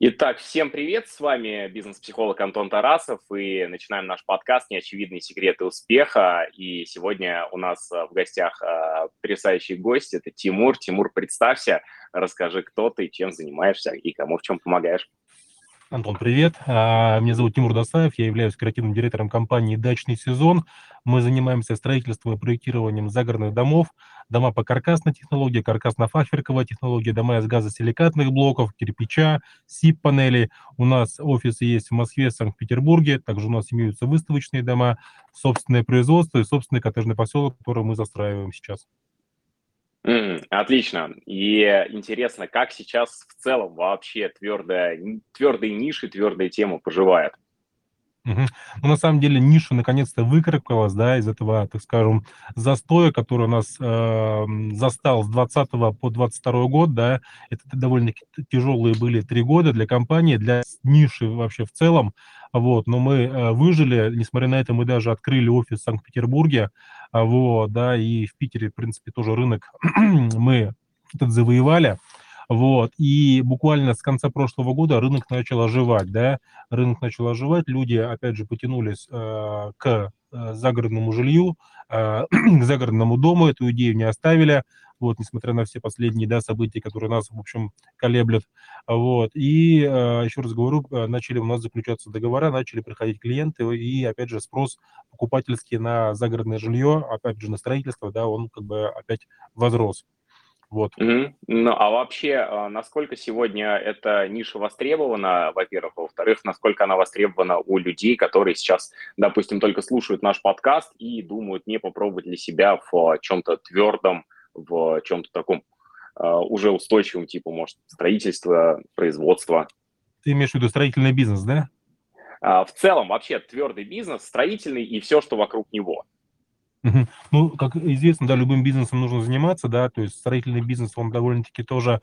Итак, всем привет, с вами бизнес-психолог Антон Тарасов, и начинаем наш подкаст «Неочевидные секреты успеха». И сегодня у нас в гостях э, потрясающий гость, это Тимур. Тимур, представься, расскажи, кто ты, чем занимаешься и кому в чем помогаешь. Антон, привет. А, меня зовут Тимур Досаев, я являюсь креативным директором компании «Дачный сезон». Мы занимаемся строительством и проектированием загородных домов, дома по каркасной технологии, каркасно-фахверковая технология, дома из газосиликатных блоков, кирпича, СИП-панелей. У нас офисы есть в Москве, Санкт-Петербурге, также у нас имеются выставочные дома, собственное производство и собственный коттеджный поселок, который мы застраиваем сейчас. Mm, отлично. И интересно, как сейчас в целом вообще твердая, твердые ниши, твердые темы поживают? Ну, на самом деле, ниша наконец-то выкарабкалась, да, из этого, так скажем, застоя, который нас э, застал с 20 по 22 год, да, это довольно тяжелые были три года для компании, для ниши вообще в целом, вот, но мы э, выжили, несмотря на это, мы даже открыли офис в Санкт-Петербурге, вот, да, и в Питере, в принципе, тоже рынок мы этот завоевали, вот, и буквально с конца прошлого года рынок начал оживать, да, рынок начал оживать, люди, опять же, потянулись э, к э, загородному жилью, э, к загородному дому, эту идею не оставили, вот, несмотря на все последние, да, события, которые нас, в общем, колеблят, вот, и, э, еще раз говорю, начали у нас заключаться договора, начали приходить клиенты, и, опять же, спрос покупательский на загородное жилье, опять же, на строительство, да, он как бы опять возрос. Вот. Mm-hmm. Ну, а вообще, а, насколько сегодня эта ниша востребована, во-первых, во-вторых, насколько она востребована у людей, которые сейчас, допустим, только слушают наш подкаст и думают, не попробовать для себя в чем-то твердом, в чем-то таком uh, уже устойчивом, типа, может, строительство, производство. Ты имеешь в виду строительный бизнес, да? Uh, в целом, вообще, твердый бизнес, строительный и все, что вокруг него. Ну, как известно, да, любым бизнесом нужно заниматься, да, то есть строительный бизнес, он довольно-таки тоже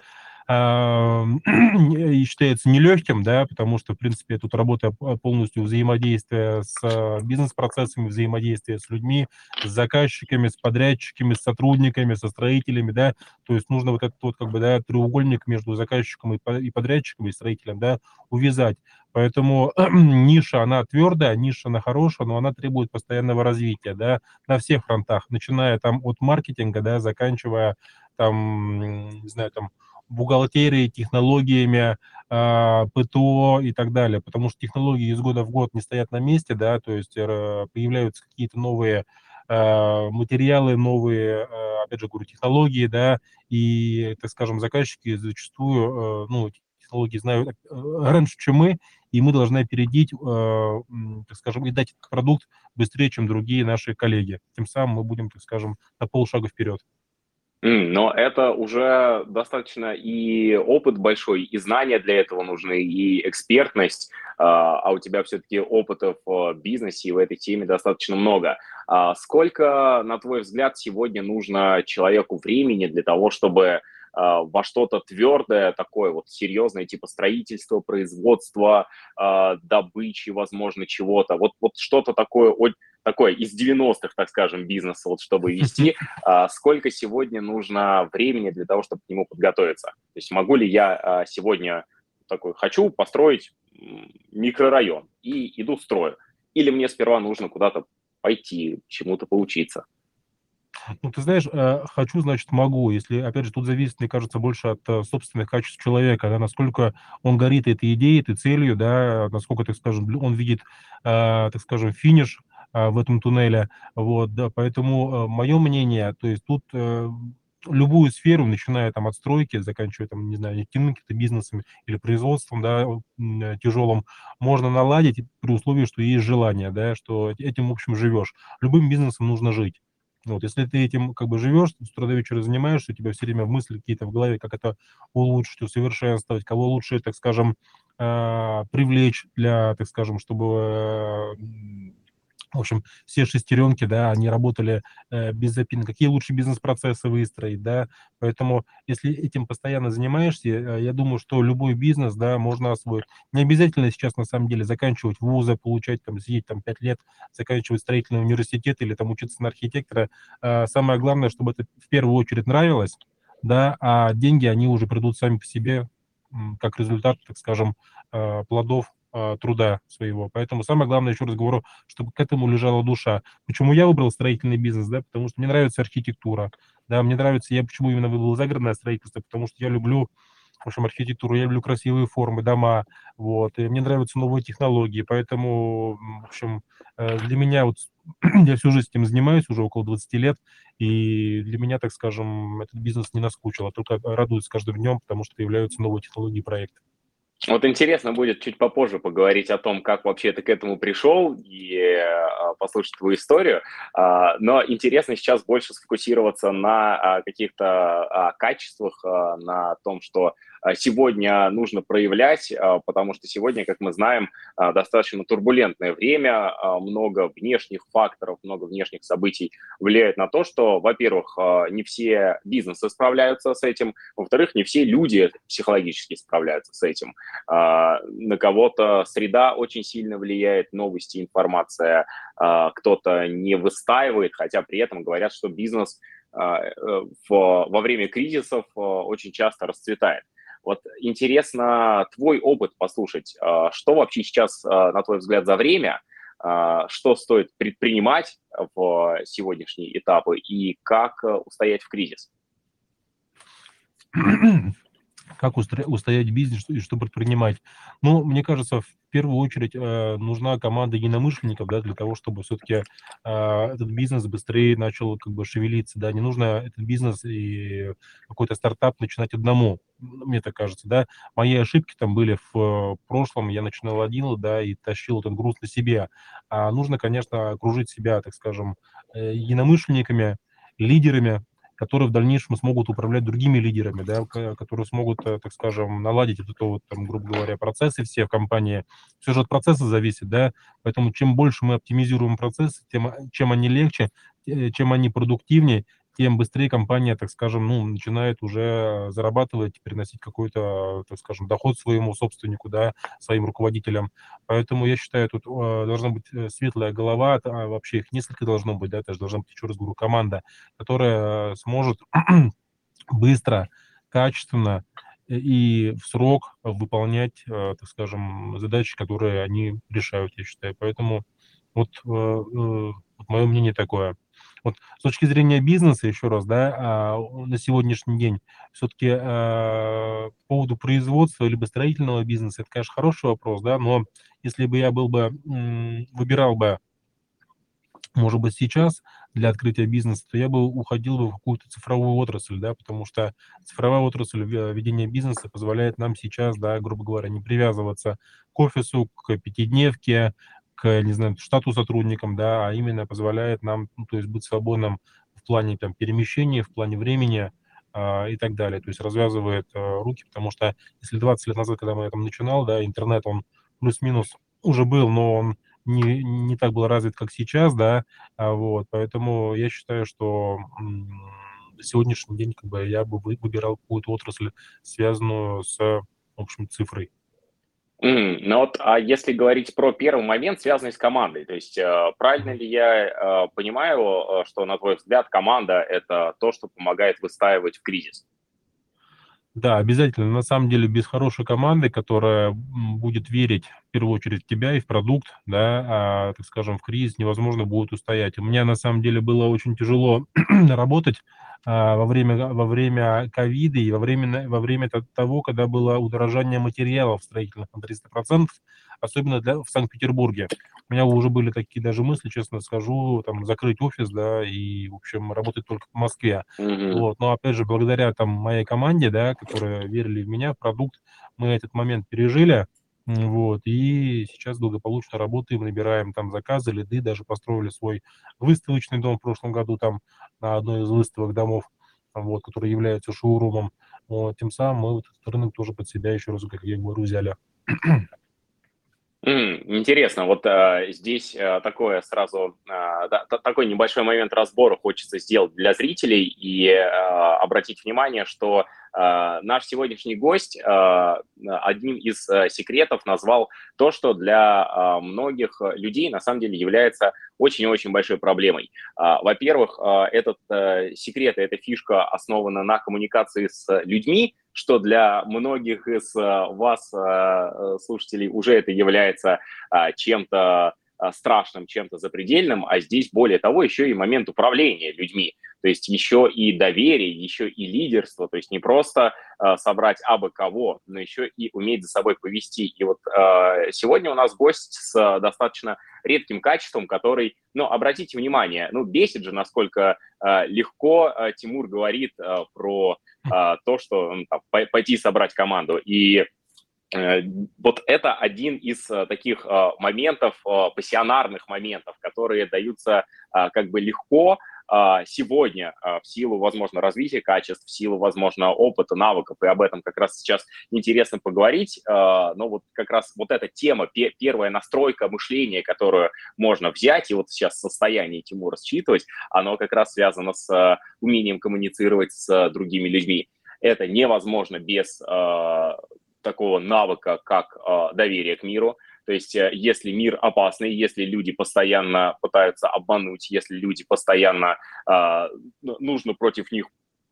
и считается нелегким, да, потому что, в принципе, тут работа полностью взаимодействия с а, бизнес-процессами, взаимодействия с людьми, с заказчиками, с подрядчиками, с сотрудниками, со строителями, да, то есть нужно вот этот вот, как бы, да, треугольник между заказчиком и подрядчиком, и строителем, да, увязать. Поэтому ниша, она твердая, ниша, она хорошая, но она требует постоянного развития, да, на всех фронтах, начиная там от маркетинга, да, заканчивая там, не знаю, там, бухгалтерией, технологиями, а, ПТО и так далее, потому что технологии из года в год не стоят на месте, да, то есть э, появляются какие-то новые а, материалы, новые, а, опять же, говорю, технологии, да, и, так скажем, заказчики зачастую, э, ну, технологии знают э, раньше, чем мы, и мы должны опередить, так скажем, и дать этот продукт быстрее, чем другие наши коллеги. Тем самым мы будем, так скажем, на полшага вперед. Но это уже достаточно и опыт большой, и знания для этого нужны, и экспертность, а, а у тебя все-таки опыта в бизнесе и в этой теме достаточно много. А сколько, на твой взгляд, сегодня нужно человеку времени для того, чтобы во что-то твердое, такое вот серьезное, типа строительство, производство, добычи, возможно, чего-то. Вот, вот что-то такое такой из 90-х, так скажем, бизнеса, вот чтобы вести, а, сколько сегодня нужно времени для того, чтобы к нему подготовиться? То есть могу ли я а, сегодня такой, хочу построить микрорайон и иду строю? Или мне сперва нужно куда-то пойти, чему-то поучиться? Ну, ты знаешь, э, хочу, значит, могу. Если, опять же, тут зависит, мне кажется, больше от э, собственных качеств человека, да, насколько он горит этой идеей, этой целью, да, насколько, так скажем, он видит, э, так скажем, финиш в этом туннеле. Вот, да, поэтому мое мнение, то есть тут любую сферу, начиная там от стройки, заканчивая там, не знаю, нефтяным каким-то бизнесом или производством, да, тяжелым, можно наладить при условии, что есть желание, да, что этим, в общем, живешь. Любым бизнесом нужно жить. Вот, если ты этим как бы живешь, с утра до вечера занимаешься, у тебя все время мысли какие-то в голове, как это улучшить, усовершенствовать, кого лучше, так скажем, привлечь для, так скажем, чтобы в общем, все шестеренки, да, они работали э, без запинок. Какие лучше бизнес-процессы выстроить, да. Поэтому, если этим постоянно занимаешься, э, я думаю, что любой бизнес, да, можно освоить. Не обязательно сейчас, на самом деле, заканчивать вузы, получать, там, сидеть там пять лет, заканчивать строительный университет или там учиться на архитектора. Э, самое главное, чтобы это в первую очередь нравилось, да, а деньги, они уже придут сами по себе, как результат, так скажем, плодов труда своего. Поэтому самое главное, еще раз говорю, чтобы к этому лежала душа. Почему я выбрал строительный бизнес, да, потому что мне нравится архитектура, да, мне нравится, я почему именно выбрал загородное строительство, потому что я люблю в общем, архитектуру, я люблю красивые формы, дома, вот, и мне нравятся новые технологии, поэтому, в общем, э, для меня вот, я всю жизнь этим занимаюсь, уже около 20 лет, и для меня, так скажем, этот бизнес не наскучил, а только радует с каждым днем, потому что появляются новые технологии и проекты. Вот интересно будет чуть попозже поговорить о том, как вообще ты к этому пришел и э, послушать твою историю. Э, но интересно сейчас больше сфокусироваться на э, каких-то качествах, на том, что а, сегодня нужно проявлять, а, потому что сегодня, как мы знаем, а, достаточно турбулентное время, много внешних факторов, много внешних событий влияет на то, что, во-первых, не все бизнесы справляются с этим, во-вторых, не все люди психологически справляются с этим. На кого-то среда очень сильно влияет, новости, информация, кто-то не выстаивает, хотя при этом говорят, что бизнес э, во время кризисов очень часто расцветает. Вот интересно твой опыт послушать. А, что вообще сейчас, а, на твой взгляд, за время? А, что стоит предпринимать в сегодняшние этапы и как устоять в кризис? как устоять в бизнесе и что предпринимать. Ну, мне кажется, первую очередь э, нужна команда единомышленников, да, для того, чтобы все-таки э, этот бизнес быстрее начал как бы шевелиться, да, не нужно этот бизнес и какой-то стартап начинать одному, мне так кажется, да. Мои ошибки там были в прошлом, я начинал один, да, и тащил этот груз на себе. А нужно, конечно, окружить себя, так скажем, э, единомышленниками, лидерами, которые в дальнейшем смогут управлять другими лидерами, да, которые смогут, э, так скажем, наладить вот это вот, там, грубо говоря, процессы все в компании. Все же от процесса зависит, да, поэтому чем больше мы оптимизируем процессы, тем, чем они легче, чем они продуктивнее, тем быстрее компания, так скажем, ну, начинает уже зарабатывать, приносить какой-то, так скажем, доход своему собственнику, да, своим руководителям. Поэтому я считаю, тут э, должна быть э, светлая голова, а вообще их несколько должно быть, да, это же должна быть, еще раз говорю, команда, которая сможет быстро, качественно и в срок выполнять, э, так скажем, задачи, которые они решают, я считаю. Поэтому вот мое мнение такое. Вот с точки зрения бизнеса, еще раз, да, а, на сегодняшний день, все-таки а, по поводу производства либо строительного бизнеса, это, конечно, хороший вопрос, да, но если бы я был бы, выбирал бы может быть, сейчас для открытия бизнеса, то я бы уходил бы в какую-то цифровую отрасль, да, потому что цифровая отрасль ведения бизнеса позволяет нам сейчас, да, грубо говоря, не привязываться к офису, к пятидневке, не знаю, штату сотрудникам, да, а именно позволяет нам, ну, то есть быть свободным в плане там перемещения, в плане времени э, и так далее. То есть развязывает э, руки, потому что если 20 лет назад, когда мы там начинал, да, интернет, он плюс-минус уже был, но он не, не так был развит, как сейчас, да, а, вот, поэтому я считаю, что сегодняшний день как бы я бы выбирал какую-то отрасль, связанную с, в общем, цифрой. Mm, ну вот, а если говорить про первый момент, связанный с командой, то есть э, правильно ли я э, понимаю, э, что, на твой взгляд, команда – это то, что помогает выстаивать в кризис? Да, обязательно. На самом деле, без хорошей команды, которая будет верить в первую очередь в тебя и в продукт, да, а, так скажем, в кризис невозможно будет устоять. У меня на самом деле было очень тяжело работать а, во время во время ковида и во время во время того, когда было удорожание материалов строительных на 300%, особенно для, в Санкт-Петербурге. У меня уже были такие даже мысли, честно скажу, там закрыть офис, да, и в общем работать только в Москве. Mm-hmm. Вот, но опять же благодаря там моей команде, да, которые верили в меня, в продукт, мы этот момент пережили. Вот, и сейчас благополучно работаем, набираем там заказы, лиды, даже построили свой выставочный дом в прошлом году там на одной из выставок домов, вот, который является шоурумом. Вот, тем самым мы вот этот рынок тоже под себя, еще раз, как я говорю, взяли. Интересно, вот а, здесь а, такое сразу, а, да, такой небольшой момент разбора хочется сделать для зрителей и а, обратить внимание, что а, наш сегодняшний гость а, одним из а, секретов назвал то, что для а, многих людей на самом деле является очень-очень большой проблемой. А, во-первых, а, этот а, секрет, эта фишка основана на коммуникации с людьми, что для многих из вас, слушателей, уже это является чем-то страшным, чем-то запредельным, а здесь, более того, еще и момент управления людьми. То есть еще и доверие, еще и лидерство, то есть не просто э, собрать абы кого, но еще и уметь за собой повести. И вот э, сегодня у нас гость с э, достаточно редким качеством, который, ну, обратите внимание, ну, бесит же, насколько э, легко э, Тимур говорит э, про э, то, что ну, пойти собрать команду. И вот это один из э, таких э, моментов, пассионарных моментов, которые даются как бы легко, сегодня в силу, возможно, развития качеств, в силу, возможно, опыта, навыков, и об этом как раз сейчас интересно поговорить, но вот как раз вот эта тема, первая настройка мышления, которую можно взять, и вот сейчас состояние Тимура считывать, оно как раз связано с умением коммуницировать с другими людьми. Это невозможно без такого навыка, как доверие к миру, то есть э, если мир опасный, если люди постоянно пытаются обмануть, если люди постоянно э, нужно против них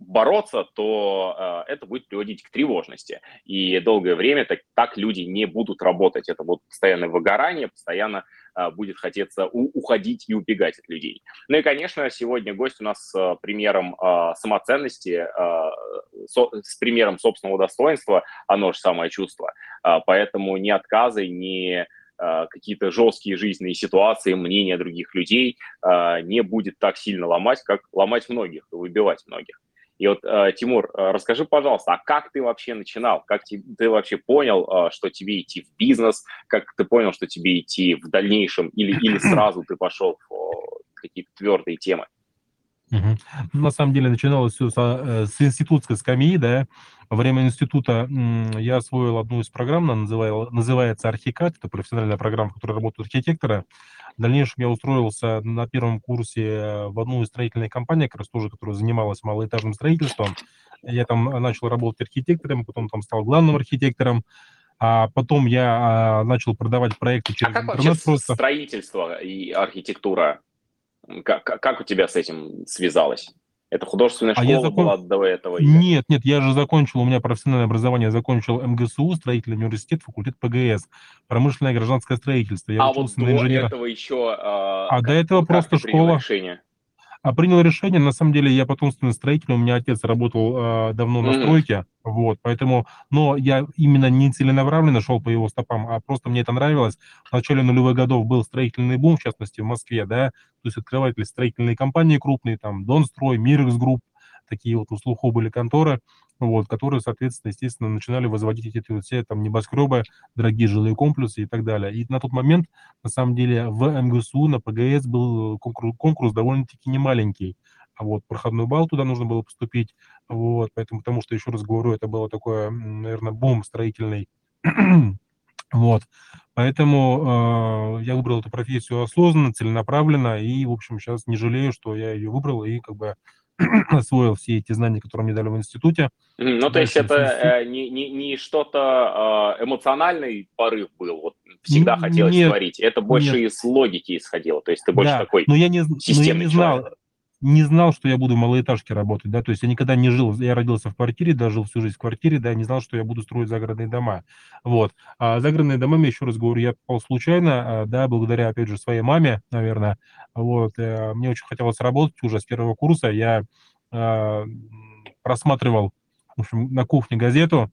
бороться, то э, это будет приводить к тревожности. И долгое время так, так люди не будут работать. Это будет постоянное выгорание, постоянно э, будет хотеться у, уходить и убегать от людей. Ну и, конечно, сегодня гость у нас с э, примером э, самоценности, э, со, с примером собственного достоинства, оно же самое чувство. Э, поэтому ни отказы, ни э, какие-то жесткие жизненные ситуации, мнения других людей э, не будет так сильно ломать, как ломать многих и выбивать многих. И вот, э, Тимур, э, расскажи, пожалуйста, а как ты вообще начинал? Как ты, ты вообще понял, э, что тебе идти в бизнес? Как ты понял, что тебе идти в дальнейшем? Или, или сразу ты пошел в какие-то твердые темы? Угу. На самом деле начиналось все со, с институтской скамьи, да. Во время института я освоил одну из программ, она называется Архикат, это профессиональная программа, в которой работают архитекторы. В дальнейшем я устроился на первом курсе в одну из строительных компаний, как раз тоже, которая занималась малоэтажным строительством. Я там начал работать архитектором, потом там стал главным архитектором. А потом я а, начал продавать проекты через а как интернет вообще просто. строительство и архитектура, как, как у тебя с этим связалось? Это художественная школа а я закон... была до этого? Или... Нет, нет, я же закончил, у меня профессиональное образование, я закончил МГСУ, строительный университет, факультет ПГС, промышленное гражданское строительство. Я а вот до инженера. этого еще... А, а до этого просто школа... Решение? А принял решение, на самом деле, я потомственный строитель, у меня отец работал э, давно mm-hmm. на стройке, вот, поэтому, но я именно не целенаправленно шел по его стопам, а просто мне это нравилось. В начале нулевых годов был строительный бум, в частности, в Москве, да, то есть открывались строительные компании крупные, там, Донстрой, Mirax Group, такие вот на слуху были конторы, вот, которые, соответственно, естественно, начинали возводить эти вот все там небоскребы, дорогие жилые комплексы и так далее. И на тот момент, на самом деле, в МГСУ на ПГС был конкурс, конкурс довольно-таки немаленький. А вот проходной балл туда нужно было поступить. Вот, поэтому, потому что, еще раз говорю, это было такое, наверное, бум строительный. вот. Поэтому э, я выбрал эту профессию осознанно, целенаправленно, и, в общем, сейчас не жалею, что я ее выбрал, и как бы освоил все эти знания, которые мне дали в институте. Ну, то есть это э, не, не, не что-то э, эмоциональный порыв был, вот всегда хотелось нет, творить, это больше нет. из логики исходило, то есть ты больше да, такой но я не, системный но я не знал, человек не знал, что я буду в малоэтажке работать, да, то есть я никогда не жил, я родился в квартире, да, жил всю жизнь в квартире, да, не знал, что я буду строить загородные дома, вот. А загородные дома, я еще раз говорю, я попал случайно, а, да, благодаря, опять же, своей маме, наверное, вот, э, мне очень хотелось работать уже с первого курса, я э, просматривал, в общем, на кухне газету,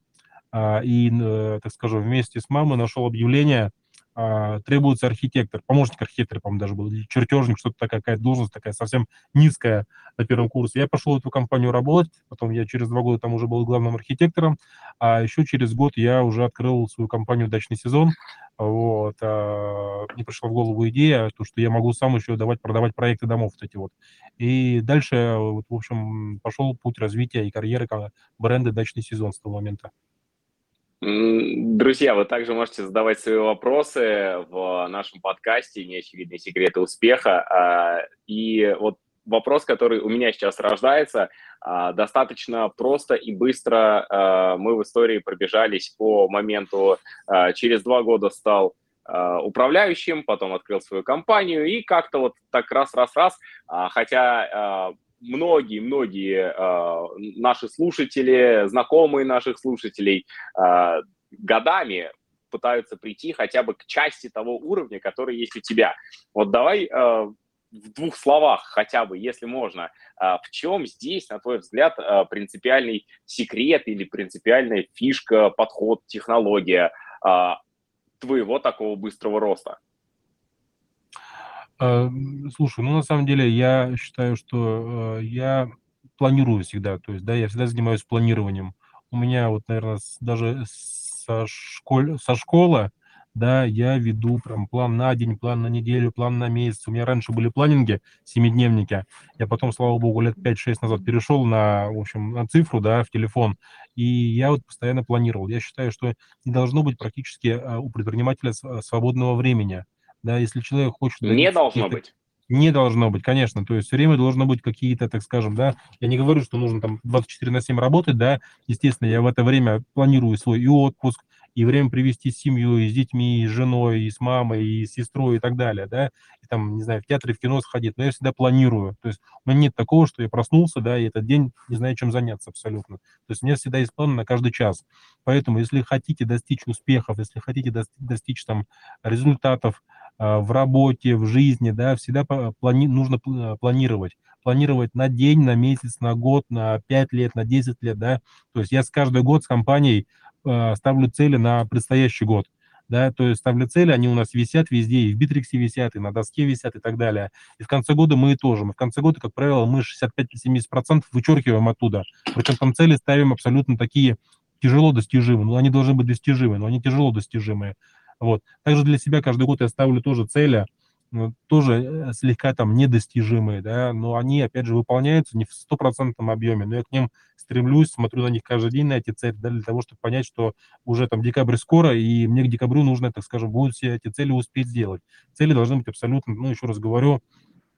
э, и, э, так скажем, вместе с мамой нашел объявление а, требуется архитектор, помощник архитектора, по-моему, даже был, чертежник, что-то такая какая должность такая совсем низкая на первом курсе. Я пошел в эту компанию работать, потом я через два года там уже был главным архитектором, а еще через год я уже открыл свою компанию «Дачный сезон». Вот. А, мне пришла в голову идея, то, что я могу сам еще давать, продавать проекты домов вот эти вот. И дальше, вот, в общем, пошел путь развития и карьеры бренда «Дачный сезон» с того момента. Друзья, вы также можете задавать свои вопросы в нашем подкасте «Неочевидные секреты успеха». А, и вот вопрос, который у меня сейчас рождается, а, достаточно просто и быстро а, мы в истории пробежались по моменту, через два года стал управляющим, потом открыл свою компанию и как-то вот так раз-раз-раз, хотя многие-многие наши слушатели, знакомые наших слушателей годами пытаются прийти хотя бы к части того уровня, который есть у тебя. Вот давай в двух словах хотя бы, если можно, а, в чем здесь, на твой взгляд, а, принципиальный секрет или принципиальная фишка, подход, технология а, твоего такого быстрого роста? Слушай, ну на самом деле я считаю, что я планирую всегда, то есть, да, я всегда занимаюсь планированием. У меня вот, наверное, даже со, школь, со школы да, я веду прям план на день, план на неделю, план на месяц. У меня раньше были планинги, семидневники. Я потом, слава богу, лет 5-6 назад перешел на, в общем, на цифру, да, в телефон. И я вот постоянно планировал. Я считаю, что не должно быть практически а, у предпринимателя свободного времени. Да, если человек хочет... Не должно быть. Не должно быть, конечно. То есть все время должно быть какие-то, так скажем, да, я не говорю, что нужно там 24 на 7 работать, да, естественно, я в это время планирую свой и отпуск, и время привести с семьей, с детьми, с женой, и с мамой, и с сестрой и так далее, да, и там, не знаю, в театре, в кино сходить, но я всегда планирую, то есть у меня нет такого, что я проснулся, да, и этот день не знаю, чем заняться абсолютно, то есть у меня всегда есть план на каждый час, поэтому если хотите достичь успехов, если хотите достичь там результатов э, в работе, в жизни, да, всегда плани нужно планировать, планировать на день, на месяц, на год, на 5 лет, на 10 лет, да, то есть я с каждый год с компанией ставлю цели на предстоящий год. Да, то есть ставлю цели, они у нас висят везде, и в Битриксе висят, и на доске висят, и так далее. И в конце года мы тоже. Мы в конце года, как правило, мы 65-70% вычеркиваем оттуда. Причем там цели ставим абсолютно такие тяжело достижимые. Ну, они должны быть достижимые, но они тяжело достижимые. Вот. Также для себя каждый год я ставлю тоже цели, тоже э, слегка там недостижимые, да, но они, опять же, выполняются не в стопроцентном объеме, но я к ним стремлюсь, смотрю на них каждый день, на эти цели, да, для того, чтобы понять, что уже там декабрь скоро, и мне к декабрю нужно, так скажем, будут все эти цели успеть сделать. Цели должны быть абсолютно, ну, еще раз говорю,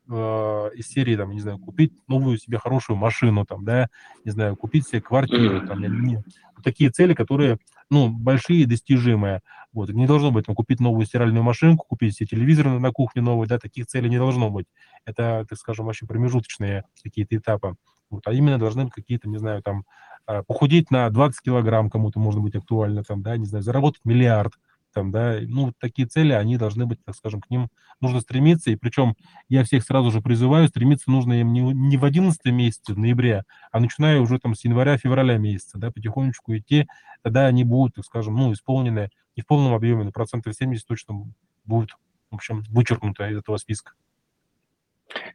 э, из серии, там, не знаю, купить новую себе хорошую машину, там, да, не знаю, купить себе квартиру, там, нет. Такие цели, которые, ну, большие и достижимые. Вот, не должно быть, там, купить новую стиральную машинку, купить себе телевизор на кухне новый, да, таких целей не должно быть. Это, так скажем, вообще промежуточные какие-то этапы. Вот, а именно должны быть какие-то, не знаю, там, а, похудеть на 20 килограмм кому-то может быть актуально, там, да, не знаю, заработать миллиард, там, да, ну, такие цели, они должны быть, так скажем, к ним нужно стремиться, и причем я всех сразу же призываю, стремиться нужно им не, не в 11 месяце, в ноябре, а начиная уже там с января-февраля месяца, да, потихонечку идти, тогда они будут, так скажем, ну, исполнены не в полном объеме, но процентов 70 точно будут, в общем, вычеркнуты из этого списка.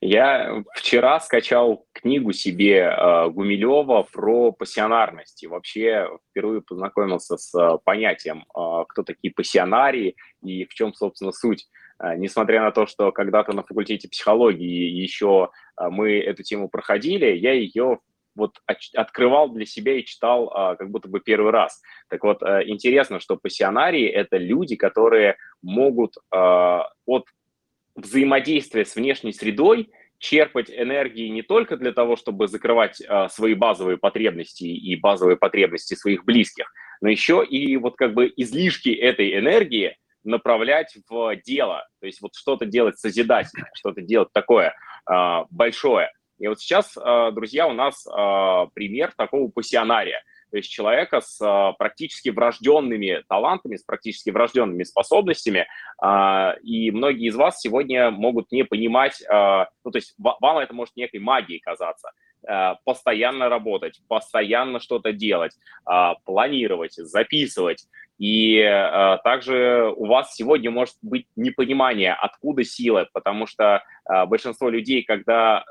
Я вчера скачал книгу себе э, Гумилева про пассионарность. И вообще впервые познакомился с э, понятием, э, кто такие пассионарии и в чем, собственно, суть. Э, несмотря на то, что когда-то на факультете психологии еще э, мы эту тему проходили, я ее вот открывал для себя и читал а, как будто бы первый раз. Так вот, а, интересно, что пассионарии – это люди, которые могут а, от взаимодействия с внешней средой черпать энергии не только для того, чтобы закрывать э, свои базовые потребности и базовые потребности своих близких, но еще и вот как бы излишки этой энергии направлять в дело, то есть вот что-то делать созидательное, что-то делать такое э, большое. И вот сейчас, э, друзья, у нас э, пример такого пассионария – то есть человека с а, практически врожденными талантами, с практически врожденными способностями, а, и многие из вас сегодня могут не понимать, а, ну, то есть вам это может некой магией казаться, постоянно работать, постоянно что-то делать, планировать, записывать. И также у вас сегодня может быть непонимание, откуда сила, потому что большинство людей, когда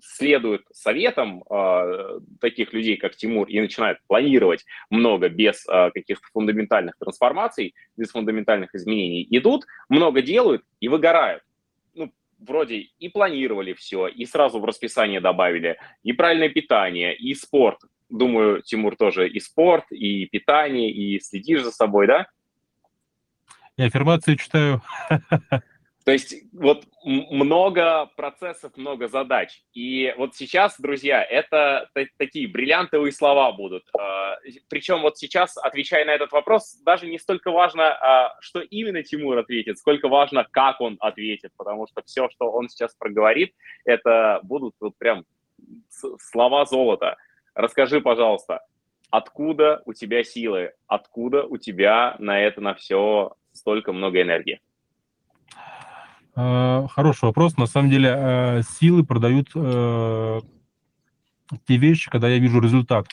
следуют советам э, таких людей, как Тимур, и начинают планировать много без э, каких-то фундаментальных трансформаций, без фундаментальных изменений, идут, много делают и выгорают. Ну, вроде и планировали все, и сразу в расписание добавили, и правильное питание, и спорт. Думаю, Тимур тоже и спорт, и питание, и следишь за собой, да? И аффирмации читаю. То есть вот много процессов, много задач. И вот сейчас, друзья, это такие бриллиантовые слова будут. А, Причем вот сейчас, отвечая на этот вопрос, даже не столько важно, а, что именно Тимур ответит, сколько важно, как он ответит, потому что все, что он сейчас проговорит, это будут вот прям слова золота. Расскажи, пожалуйста, откуда у тебя силы, откуда у тебя на это, на все столько много энергии? А, хороший вопрос. На самом деле э, силы продают э, те вещи, когда я вижу результат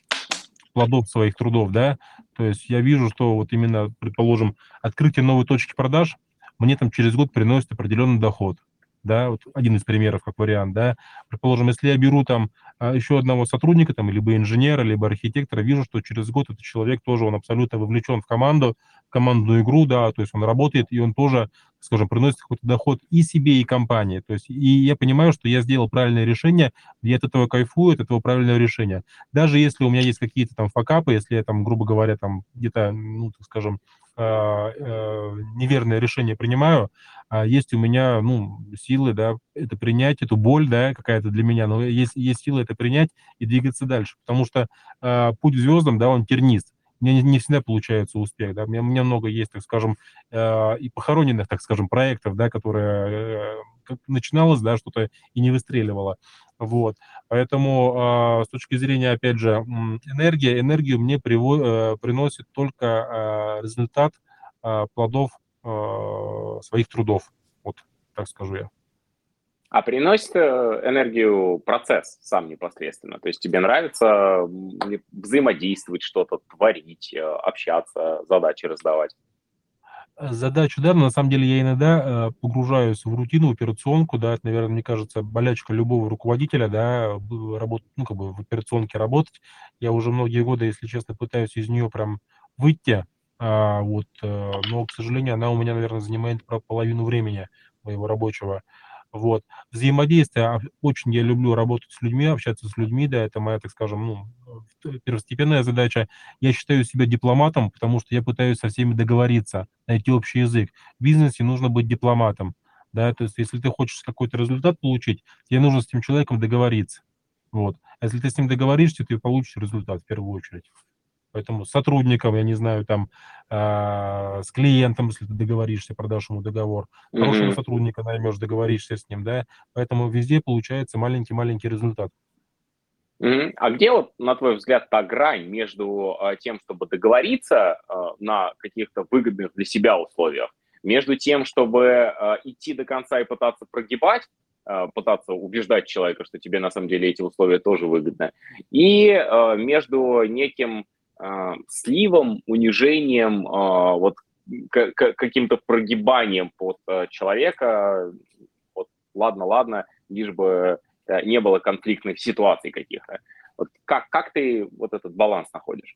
плодов своих трудов, да, то есть я вижу, что вот именно, предположим, открытие новой точки продаж мне там через год приносит определенный доход, да, вот один из примеров как вариант, да, предположим, если я беру там а, еще одного сотрудника, там, либо инженера, либо архитектора, вижу, что через год этот человек тоже, он абсолютно вовлечен в команду, в командную игру, да, то есть он работает, и он тоже, скажем, приносит какой-то доход и себе, и компании, то есть, и я понимаю, что я сделал правильное решение, я от этого кайфую, от этого правильного решения. Даже если у меня есть какие-то там факапы, если я там, грубо говоря, там где-то, ну, так скажем, неверное решение принимаю, а есть у меня, ну, силы, да, это принять, эту боль, да, какая-то для меня, но есть, есть силы это принять и двигаться дальше, потому что э, путь к звездам, да, он тернист, мне не, не всегда получается успех, да, у меня, у меня много есть, так скажем, э, и похороненных, так скажем, проектов, да, которые э, начиналось, да, что-то и не выстреливало, вот, поэтому э, с точки зрения, опять же, энергия, энергию мне э, приносит только э, результат э, плодов своих трудов, вот так скажу я. А приносит э, энергию процесс сам непосредственно? То есть тебе нравится взаимодействовать, что-то творить, э, общаться, задачи раздавать? Задачу, да, на самом деле я иногда э, погружаюсь в рутину, операционку, да, это, наверное, мне кажется, болячка любого руководителя, да, работать, ну, как бы в операционке работать. Я уже многие годы, если честно, пытаюсь из нее прям выйти, а, вот, но, к сожалению, она у меня, наверное, занимает половину времени моего рабочего. Вот. Взаимодействие, а, очень я люблю работать с людьми, общаться с людьми, да, это моя, так скажем, ну, первостепенная задача. Я считаю себя дипломатом, потому что я пытаюсь со всеми договориться, найти общий язык. В бизнесе нужно быть дипломатом, да, то есть если ты хочешь какой-то результат получить, тебе нужно с этим человеком договориться. Вот. А если ты с ним договоришься, ты получишь результат в первую очередь. Поэтому с сотрудником, я не знаю, там, э, с клиентом, если ты договоришься, продашь ему договор, mm-hmm. хорошего сотрудника наймешь, договоришься с ним, да, поэтому везде получается маленький-маленький результат. Mm-hmm. А где вот, на твой взгляд, та грань между э, тем, чтобы договориться э, на каких-то выгодных для себя условиях, между тем, чтобы э, идти до конца и пытаться прогибать, пытаться убеждать человека, что тебе на самом деле эти условия тоже выгодны, и между неким сливом, унижением, э, вот каким-то прогибанием под э, человека. Вот, ладно, ладно, лишь бы э, не было конфликтных ситуаций каких-то. Вот как, как ты вот этот баланс находишь?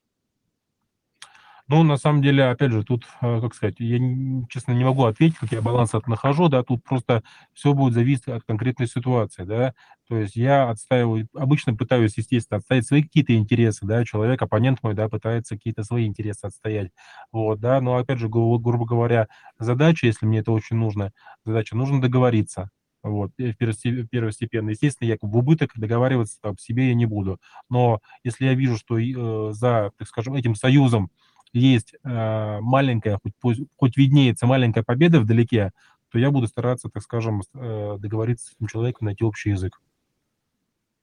Ну, на самом деле, опять же, тут, э, как сказать, я, честно, не могу ответить, как я баланс от нахожу, да, тут просто все будет зависеть от конкретной ситуации, да, то есть я отстаиваю, обычно пытаюсь, естественно, отстоять свои какие-то интересы, да, человек, оппонент мой, да, пытается какие-то свои интересы отстоять, вот, да, но, опять же, грубо, грубо говоря, задача, если мне это очень нужно, задача, нужно договориться, вот, первостепенно. Естественно, я в убыток договариваться там, себе я не буду. Но если я вижу, что э, за, так скажем, этим союзом есть э, маленькая, хоть, хоть виднеется маленькая победа вдалеке, то я буду стараться, так скажем, э, договориться с этим человеком, найти общий язык.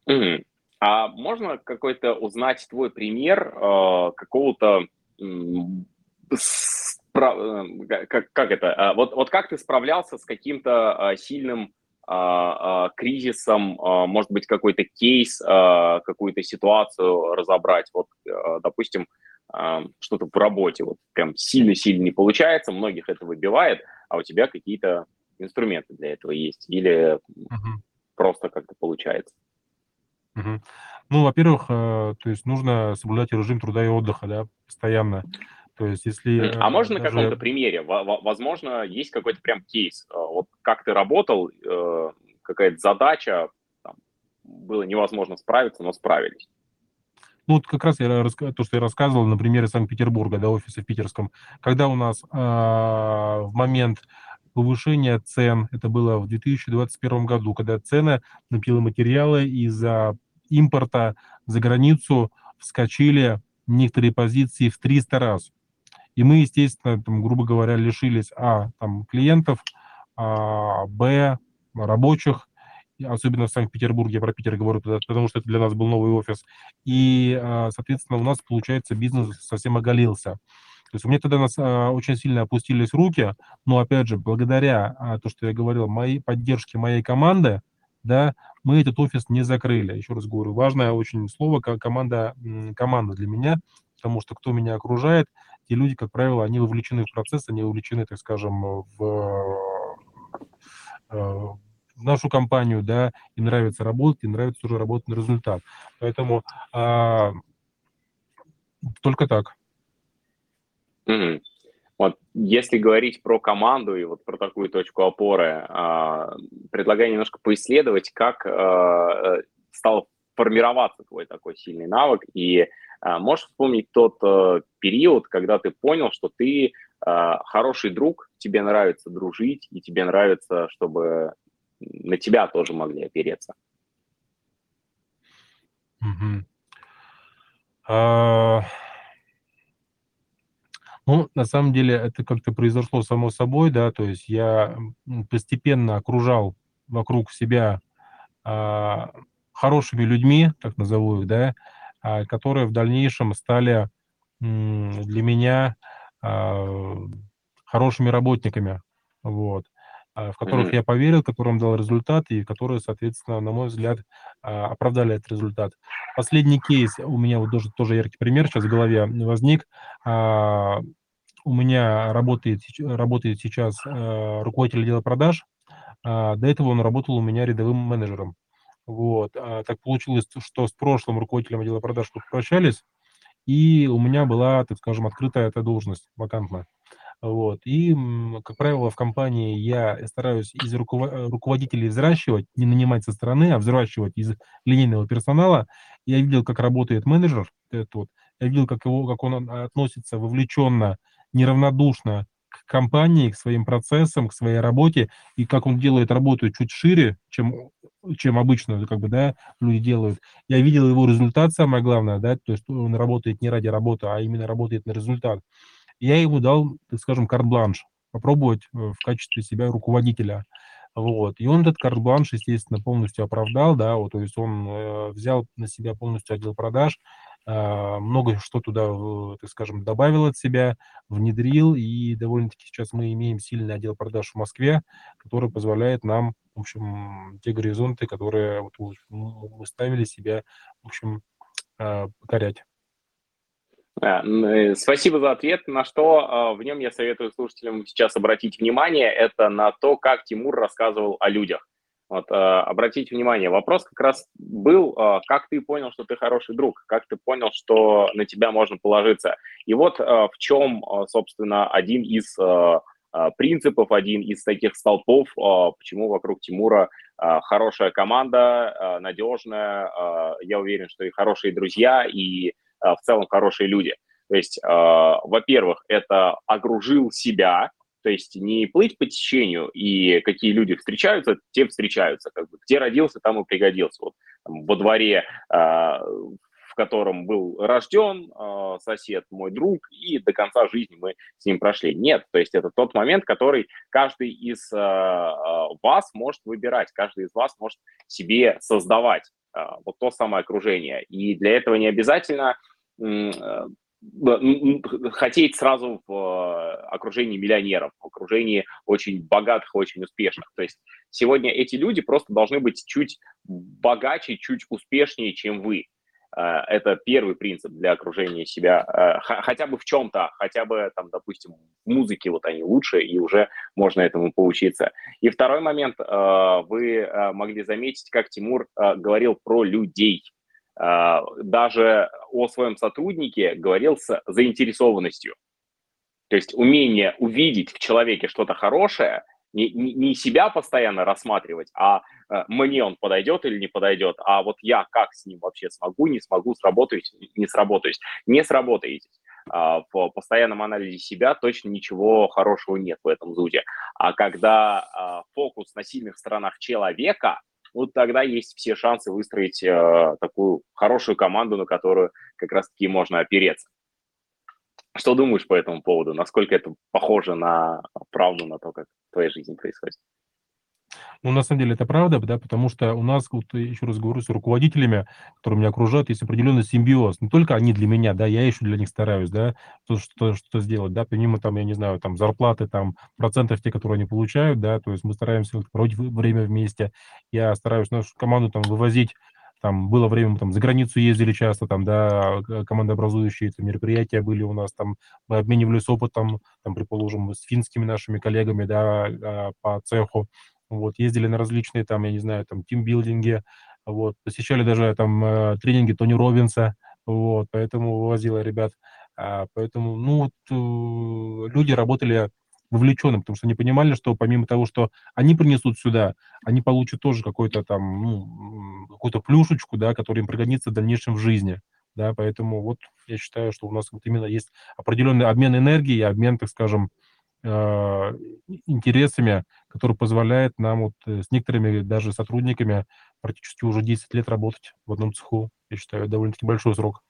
Mm-hmm. А можно какой-то узнать твой пример э, какого-то спра- э, как, как это? А, вот, вот как ты справлялся с каким-то э, сильным э, кризисом, может быть, какой-то кейс, какую-то ситуацию разобрать. Вот, допустим, что-то в работе вот прям сильно-сильно не получается, многих это выбивает, а у тебя какие-то инструменты для этого есть или uh-huh. просто как-то получается? Uh-huh. Ну, во-первых, э, то есть нужно соблюдать режим труда и отдыха, да, постоянно. То есть если... А можно даже... на каком-то примере? Возможно, есть какой-то прям кейс. Э, вот как ты работал, э, какая-то задача, там, было невозможно справиться, но справились. Ну, вот как раз я, то, что я рассказывал на примере Санкт-Петербурга, да, офиса в Питерском, когда у нас э, в момент повышения цен, это было в 2021 году, когда цены на пиломатериалы из-за импорта за границу вскочили некоторые позиции в 300 раз. И мы, естественно, там, грубо говоря, лишились, а, там, клиентов, а, б, рабочих, особенно в Санкт-Петербурге, я про Питер говорю, потому что это для нас был новый офис. И, а, соответственно, у нас, получается, бизнес совсем оголился. То есть у меня тогда нас а, очень сильно опустились руки, но, опять же, благодаря а, то, что я говорил, моей поддержке моей команды, да, мы этот офис не закрыли. Еще раз говорю, важное очень слово команда, команда для меня, потому что кто меня окружает, те люди, как правило, они вовлечены в процесс, они вовлечены, так скажем, в, э, в нашу компанию, да, им нравится работать, им нравится уже работать на результат. Поэтому а, только так. Mm-hmm. Вот, если говорить про команду и вот про такую точку опоры, э, предлагаю немножко поисследовать, как э, стал формироваться твой такой сильный навык. И э, можешь вспомнить тот э, период, когда ты понял, что ты хороший друг, тебе нравится дружить, и тебе нравится, чтобы на тебя тоже могли опереться. Mm-hmm. Ну, на самом деле, это как-то произошло само собой, да, то есть я постепенно окружал вокруг себя а, хорошими людьми, так назову их, да, а, которые в дальнейшем стали м, для меня а, хорошими работниками, вот, в которых mm-hmm. я поверил, которым дал результат и которые, соответственно, на мой взгляд, а, оправдали этот результат. Последний кейс у меня вот тоже, тоже яркий пример сейчас в голове возник. А, у меня работает, работает сейчас руководитель отдела продаж. До этого он работал у меня рядовым менеджером. Вот. Так получилось, что с прошлым руководителем отдела продаж попрощались, и у меня была, так скажем, открытая эта должность вакантная. Вот. И, как правило, в компании я стараюсь из руковод... руководителей взращивать, не нанимать со стороны, а взращивать из линейного персонала. Я видел, как работает менеджер, этот я видел, как, его, как он относится вовлеченно, неравнодушно к компании, к своим процессам, к своей работе, и как он делает работу чуть шире, чем, чем обычно как бы, да, люди делают. Я видел его результат, самое главное, да, то есть он работает не ради работы, а именно работает на результат я ему дал, так скажем, карт-бланш, попробовать э, в качестве себя руководителя. Вот. И он этот карт-бланш, естественно, полностью оправдал, да, вот, то есть он э, взял на себя полностью отдел продаж, э, много что туда, так скажем, добавил от себя, внедрил, и довольно-таки сейчас мы имеем сильный отдел продаж в Москве, который позволяет нам, в общем, те горизонты, которые вот, мы ставили себя, в общем, э, покорять. Э, спасибо за ответ. На что а, в нем я советую слушателям сейчас обратить внимание, это на то, как Тимур рассказывал о людях. Вот, а, обратите внимание, вопрос как раз был, а, как ты понял, что ты хороший друг, как ты понял, что на тебя можно положиться. И вот в чем, собственно, один из принципов, один из таких столпов, почему вокруг Тимура хорошая команда, надежная, я уверен, что и хорошие друзья, и в целом хорошие люди. То есть, э, во-первых, это огружил себя, то есть не плыть по течению, и какие люди встречаются, те встречаются. Как бы, где родился, там и пригодился. Вот там, во дворе, э, в котором был рожден сосед, мой друг, и до конца жизни мы с ним прошли. Нет, то есть это тот момент, который каждый из вас может выбирать, каждый из вас может себе создавать вот то самое окружение. И для этого не обязательно хотеть сразу в э, окружении миллионеров, в окружении очень богатых, очень успешных. То есть сегодня эти люди просто должны быть чуть богаче, чуть успешнее, чем вы. Э, это первый принцип для окружения себя, хотя бы в чем-то, хотя бы, там, допустим, в музыке вот они лучше, и уже можно этому поучиться. И второй момент, вы могли заметить, как Тимур говорил про людей – даже о своем сотруднике говорил с заинтересованностью. То есть умение увидеть в человеке что-то хорошее, не, не, не себя постоянно рассматривать, а э, мне он подойдет или не подойдет, а вот я как с ним вообще смогу, не смогу, сработаюсь, не сработаюсь. Не сработаетесь. А, в постоянном анализе себя точно ничего хорошего нет в этом зуде. А когда а, фокус на сильных сторонах человека – вот тогда есть все шансы выстроить э, такую хорошую команду, на которую как раз-таки можно опереться. Что думаешь по этому поводу? Насколько это похоже на правду, на то, как в твоей жизни происходит? Ну, на самом деле это правда, да, потому что у нас, вот, еще раз говорю, с руководителями, которые меня окружают, есть определенный симбиоз. Не только они для меня, да, я еще для них стараюсь, да, что, что, что сделать, да, помимо там, я не знаю, там, зарплаты, там, процентов те, которые они получают, да, то есть мы стараемся проводить время вместе. Я стараюсь нашу команду там вывозить там было время, мы там за границу ездили часто, там, да, командообразующие это мероприятия были у нас, там, мы обменивались опытом, там, предположим, с финскими нашими коллегами, да, а, по цеху, вот, ездили на различные, там, я не знаю, там, тимбилдинги, вот, посещали даже там э, тренинги Тони Робинса, вот, поэтому вывозила ребят, а, поэтому, ну, вот, э, люди работали вовлеченным, потому что они понимали, что помимо того, что они принесут сюда, они получат тоже какой-то там, ну, какую-то плюшечку, да, которая им пригодится в дальнейшем в жизни. Да, поэтому вот я считаю, что у нас вот именно есть определенный обмен энергией, обмен, так скажем, Э, интересами, который позволяет нам вот э, с некоторыми даже сотрудниками практически уже 10 лет работать в одном цеху. Я считаю, довольно-таки большой срок.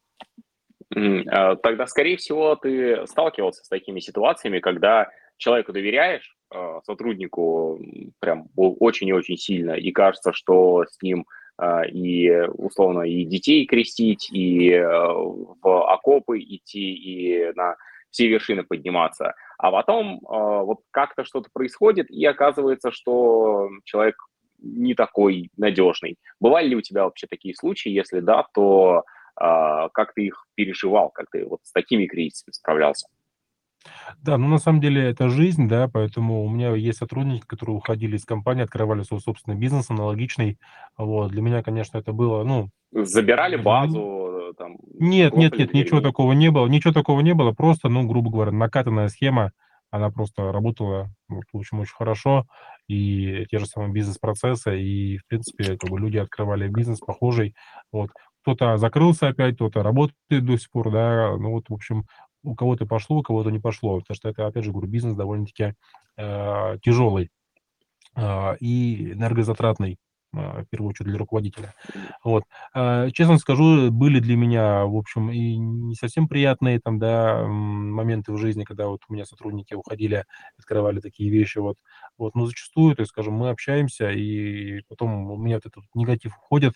А, тогда, скорее всего, ты сталкивался с такими ситуациями, когда человеку доверяешь, э, сотруднику прям очень и очень сильно, и кажется, что с ним и условно и детей крестить, и в окопы идти, и на все вершины подниматься. А потом э, вот как-то что-то происходит, и оказывается, что человек не такой надежный. Бывали ли у тебя вообще такие случаи? Если да, то э, как ты их переживал, как ты вот с такими кризисами справлялся? Да, ну на самом деле это жизнь, да, поэтому у меня есть сотрудники, которые уходили из компании, открывали свой собственный бизнес аналогичный. Вот. Для меня, конечно, это было, ну... Забирали базу, там... Нет, нет, нет, ничего такого не было, ничего такого не было, просто, ну, грубо говоря, накатанная схема, она просто работала, ну, в общем, очень хорошо, и те же самые бизнес-процессы, и, в принципе, как бы люди открывали бизнес похожий, вот, кто-то закрылся опять, кто-то работает до сих пор, да, ну, вот, в общем, у кого-то пошло, у кого-то не пошло, потому что это, опять же, говорю, бизнес довольно-таки э, тяжелый э, и энергозатратный. А, в первую очередь для руководителя. Вот. А, честно скажу, были для меня, в общем, и не совсем приятные там, да, моменты в жизни, когда вот у меня сотрудники уходили, открывали такие вещи, вот. Вот, но зачастую, то есть, скажем, мы общаемся, и потом у меня вот этот негатив уходит,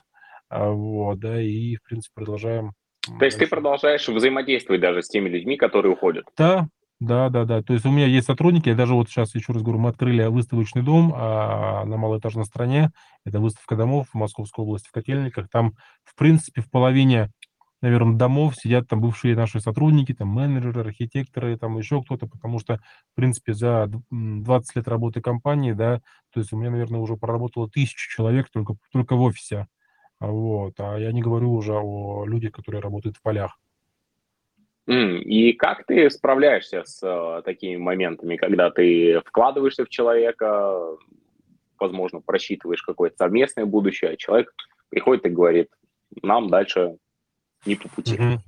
а, вот, да, и, в принципе, продолжаем то есть ты продолжаешь взаимодействовать даже с теми людьми, которые уходят? Да, да, да, да. То есть у меня есть сотрудники, я даже вот сейчас еще раз говорю, мы открыли выставочный дом а, на малоэтажной стране. Это выставка домов в Московской области, в Котельниках. Там, в принципе, в половине, наверное, домов сидят там бывшие наши сотрудники, там менеджеры, архитекторы, там еще кто-то, потому что, в принципе, за 20 лет работы компании, да, то есть у меня, наверное, уже проработало тысячу человек только, только в офисе. Вот. А я не говорю уже о людях, которые работают в полях. И как ты справляешься с э, такими моментами, когда ты вкладываешься в человека, возможно, просчитываешь какое-то совместное будущее, а человек приходит и говорит, нам дальше не по пути. Mm-hmm.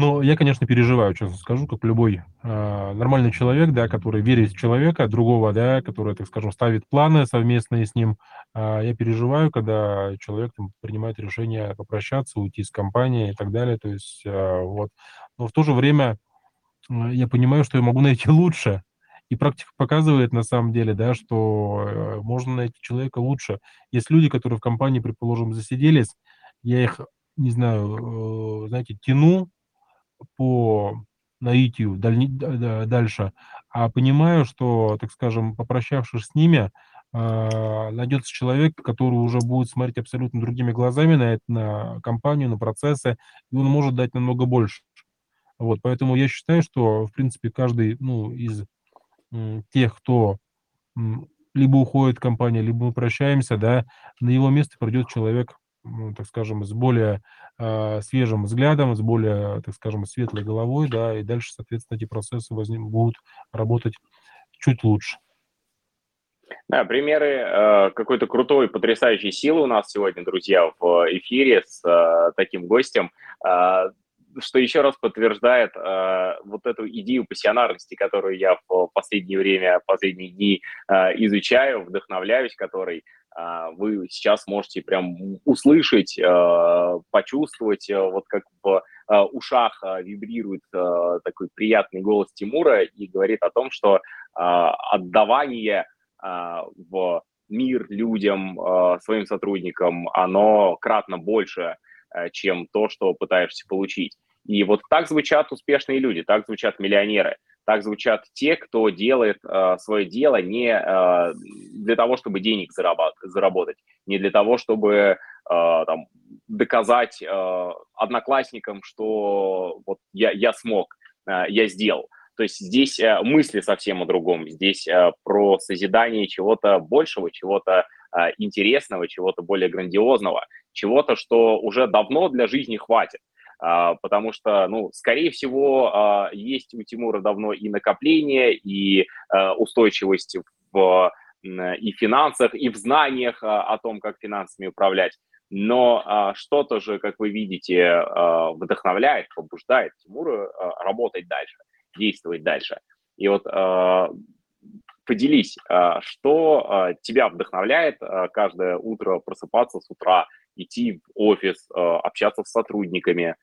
Ну, я, конечно, переживаю, честно скажу, как любой э, нормальный человек, да, который верит в человека, другого, да, который, так скажем, ставит планы совместные с ним. Э, я переживаю, когда человек там, принимает решение попрощаться, уйти из компании и так далее. То есть, э, вот но в то же время я понимаю, что я могу найти лучше. И практика показывает на самом деле, да, что э, можно найти человека лучше. Есть люди, которые в компании, предположим, засиделись, я их, не знаю, э, знаете, тяну по наитию дальше, а понимаю, что, так скажем, попрощавшись с ними, а, найдется человек, который уже будет смотреть абсолютно другими глазами на, это, на компанию, на процессы, и он может дать намного больше. Вот, поэтому я считаю, что, в принципе, каждый ну, из тех, кто либо уходит компания, либо мы прощаемся, да, на его место придет человек, ну, так скажем, с более э, свежим взглядом, с более, так скажем, светлой головой, да, и дальше, соответственно, эти процессы возник, будут работать чуть лучше. Да, примеры э, какой-то крутой, потрясающей силы у нас сегодня, друзья, в эфире с э, таким гостем. Э, что еще раз подтверждает э, вот эту идею пассионарности, которую я в последнее время, последние дни э, изучаю, вдохновляюсь, которой э, вы сейчас можете прям услышать, э, почувствовать, э, вот как в э, ушах э, вибрирует э, такой приятный голос Тимура и говорит о том, что э, отдавание э, в мир людям, э, своим сотрудникам, оно кратно больше, чем то, что пытаешься получить. И вот так звучат успешные люди, так звучат миллионеры, так звучат те, кто делает э, свое дело не э, для того, чтобы денег заработать, не для того, чтобы э, там, доказать э, одноклассникам, что вот я, я смог, э, я сделал. То есть здесь э, мысли совсем о другом, здесь э, про созидание чего-то большего, чего-то э, интересного, чего-то более грандиозного, чего-то, что уже давно для жизни хватит. Потому что, ну, скорее всего, есть у Тимура давно и накопление, и устойчивость в и финансах, и в знаниях о том, как финансами управлять. Но что-то же, как вы видите, вдохновляет, побуждает Тимура работать дальше действовать дальше. И вот поделись, что тебя вдохновляет каждое утро просыпаться с утра, идти в офис, общаться с сотрудниками?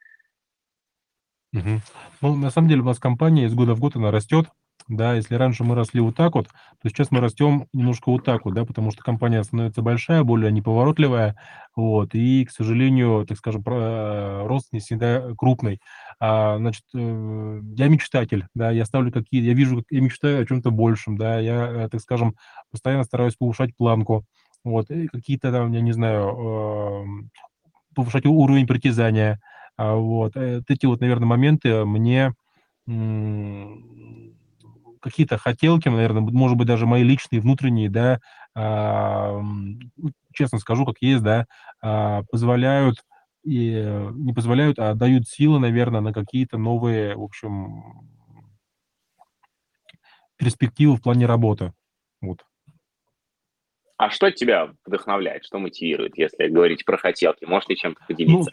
Угу. Ну, на самом деле у нас компания из года в год она растет, да, если раньше мы росли вот так вот, то сейчас мы растем немножко вот так вот, да, потому что компания становится большая, более неповоротливая, вот, и, к сожалению, так скажем, рост не всегда крупный. А, значит, э, я мечтатель, да, я ставлю какие, я вижу, я мечтаю о чем-то большем, да, я, э, так скажем, постоянно стараюсь повышать планку, вот, какие-то там, я не знаю, повышать уровень притязания, а, вот, э, эти вот, наверное, моменты мне какие-то хотелки, наверное, может быть, даже мои личные, внутренние, да, а, честно скажу, как есть, да, а, позволяют и не позволяют, а дают силы, наверное, на какие-то новые, в общем, перспективы в плане работы. Вот. А что тебя вдохновляет, что мотивирует, если говорить про хотелки? Можете чем-то поделиться?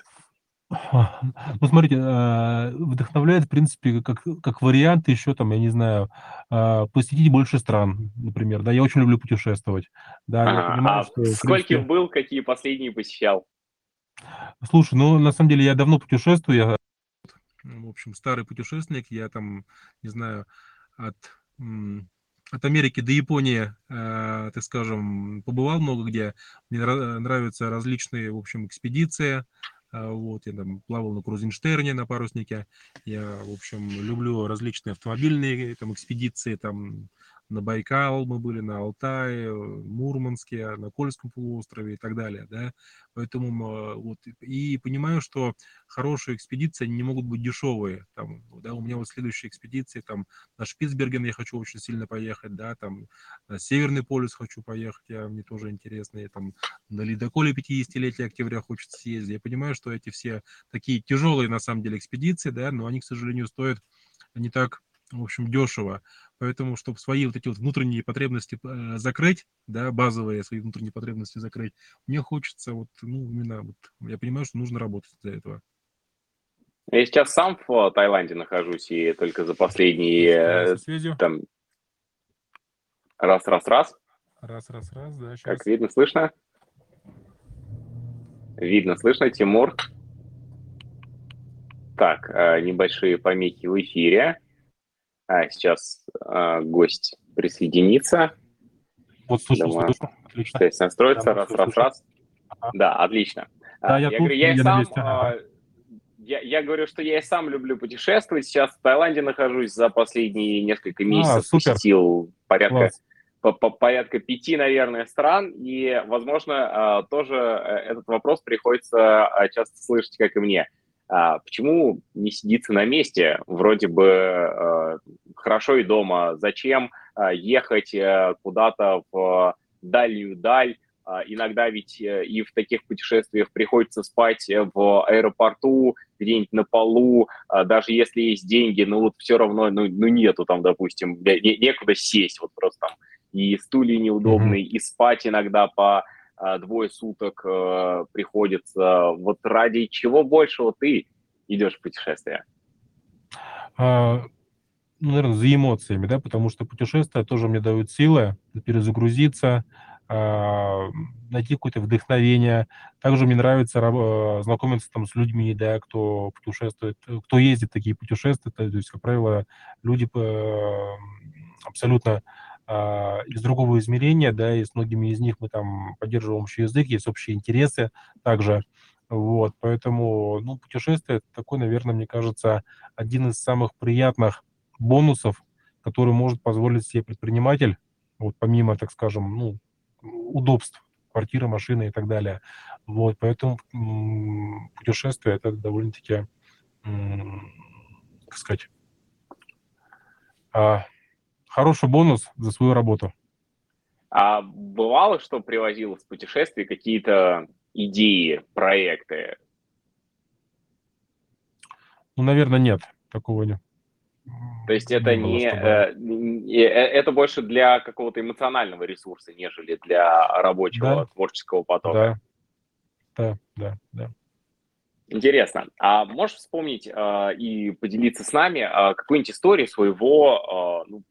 Ну, ну, смотрите, а, вдохновляет, в принципе, как, как вариант еще там, я не знаю, а, посетить больше стран, например. Да, я очень люблю путешествовать. Да, я понимаю, а что, сколько принципе... был, какие последние посещал? Слушай, ну, на самом деле, я давно путешествую. Я, в общем, старый путешественник. Я там, не знаю, от от Америки до Японии, э, так скажем, побывал много где. Мне нравятся различные, в общем, экспедиции. А, вот, я там плавал на Крузенштерне на паруснике. Я, в общем, люблю различные автомобильные там экспедиции, там на Байкал мы были, на Алтае, Мурманске, на Кольском полуострове и так далее, да, поэтому вот, и понимаю, что хорошие экспедиции, они не могут быть дешевые, там, да, у меня вот следующая экспедиция, там, на Шпицберген я хочу очень сильно поехать, да, там, на Северный полюс хочу поехать, я, мне тоже интересно, и там, на Ледоколе 50-летия октября хочется съездить, я понимаю, что эти все такие тяжелые, на самом деле, экспедиции, да, но они, к сожалению, стоят не так в общем, дешево. Поэтому, чтобы свои вот эти вот внутренние потребности э, закрыть, да, базовые свои внутренние потребности закрыть, мне хочется вот, ну, именно, вот, я понимаю, что нужно работать для этого. Я сейчас сам в Таиланде нахожусь, и только за последние... Э, там, раз, раз, раз. Раз, раз, раз, да. Сейчас. Как видно, слышно? Видно, слышно, Тимур. Так, э, небольшие помехи в эфире. А, сейчас а, гость присоединится. Вот слышу, Думаю, слышу. Отлично. То есть настроится, да, раз, раз, раз, раз. Ага. Да, отлично. Да, я, я, тут, говорю, я, я сам, а, я, я говорю, что я и сам люблю путешествовать. Сейчас в Таиланде нахожусь за последние несколько месяцев. А, посетил порядка, по, по, порядка пяти, наверное, стран. И, возможно, а, тоже э, этот вопрос приходится а, часто слышать, как и мне. А почему не сидится на месте? Вроде бы э, хорошо и дома. Зачем э, ехать э, куда-то в дальнюю даль? Э, иногда ведь э, и в таких путешествиях приходится спать в аэропорту, где-нибудь на полу, э, даже если есть деньги, ну вот все равно, ну, ну нету там, допустим, не, некуда сесть, вот просто там и стулья неудобные, mm-hmm. и спать иногда по а, двое суток э, приходится. Вот ради чего большего ты идешь в путешествие? А, ну, наверное, за эмоциями, да, потому что путешествия тоже мне дают силы перезагрузиться, а, найти какое-то вдохновение. Также мне нравится а, знакомиться там с людьми, да, кто путешествует, кто ездит такие путешествия. То есть, как правило, люди э, абсолютно а, из другого измерения, да, и с многими из них мы там поддерживаем общий язык, есть общие интересы также. Вот, поэтому, ну, путешествие это такой, наверное, мне кажется, один из самых приятных бонусов, который может позволить себе предприниматель, вот помимо, так скажем, ну, удобств, квартиры, машины и так далее. Вот, поэтому путешествие это довольно-таки, как сказать, а, хороший бонус за свою работу. А бывало, что привозил с путешествий какие-то идеи, проекты? Ну, наверное, нет, такого нет. То есть это не, не э, э, это больше для какого-то эмоционального ресурса, нежели для рабочего да. творческого потока. Да, да, да. да. Интересно. А можешь вспомнить э, и поделиться с нами э, какую-нибудь историю своего, э, ну,